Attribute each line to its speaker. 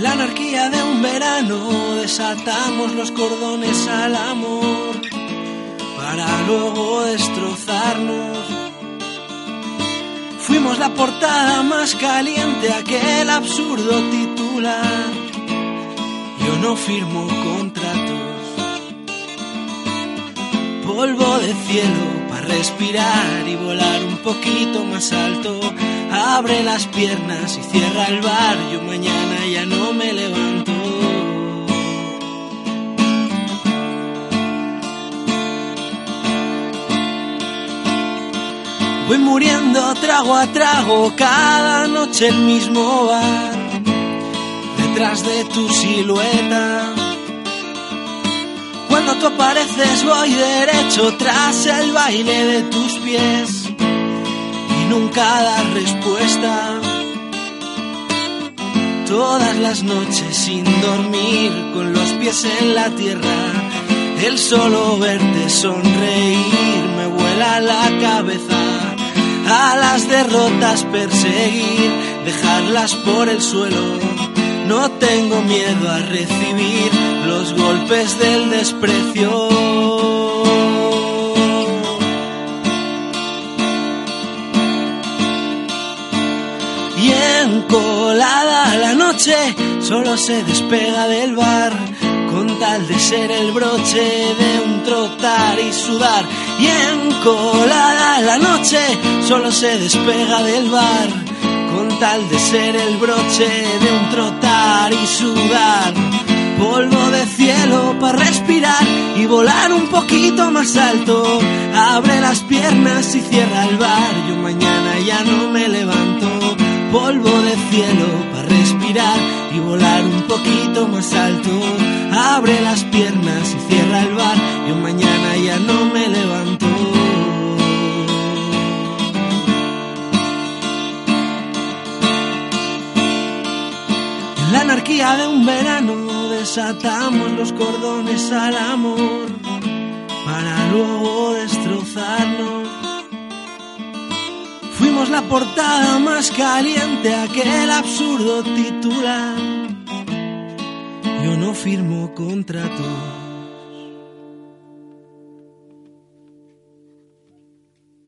Speaker 1: La anarquía de un verano desatamos los cordones al amor para luego destrozarnos. Fuimos la portada más caliente, aquel absurdo titular. Yo no firmo contratos. Polvo de cielo para respirar y volar un poquito más alto. Abre las piernas y cierra el bar. Yo mañana ya no me levanto. Voy muriendo trago a trago, cada noche el mismo bar, detrás de tu silueta. Cuando tú apareces voy derecho tras el baile de tus pies nunca das respuesta. Todas las noches sin dormir, con los pies en la tierra, el solo verte sonreír me vuela la cabeza a las derrotas perseguir, dejarlas por el suelo. No tengo miedo a recibir los golpes del desprecio. Y encolada la noche solo se despega del bar con tal de ser el broche de un trotar y sudar. Y encolada la noche solo se despega del bar con tal de ser el broche de un trotar y sudar. Polvo de cielo para respirar y volar un poquito más alto. Abre las piernas y cierra el bar. Yo mañana ya no me levanto. Para respirar y volar un poquito más alto. Abre las piernas y cierra el bar. Yo mañana ya no me levanto. En la anarquía de un verano desatamos los cordones al amor para luego destrozarnos. Fuimos la portada más caliente, aquel absurdo titular. Yo no firmo contrato.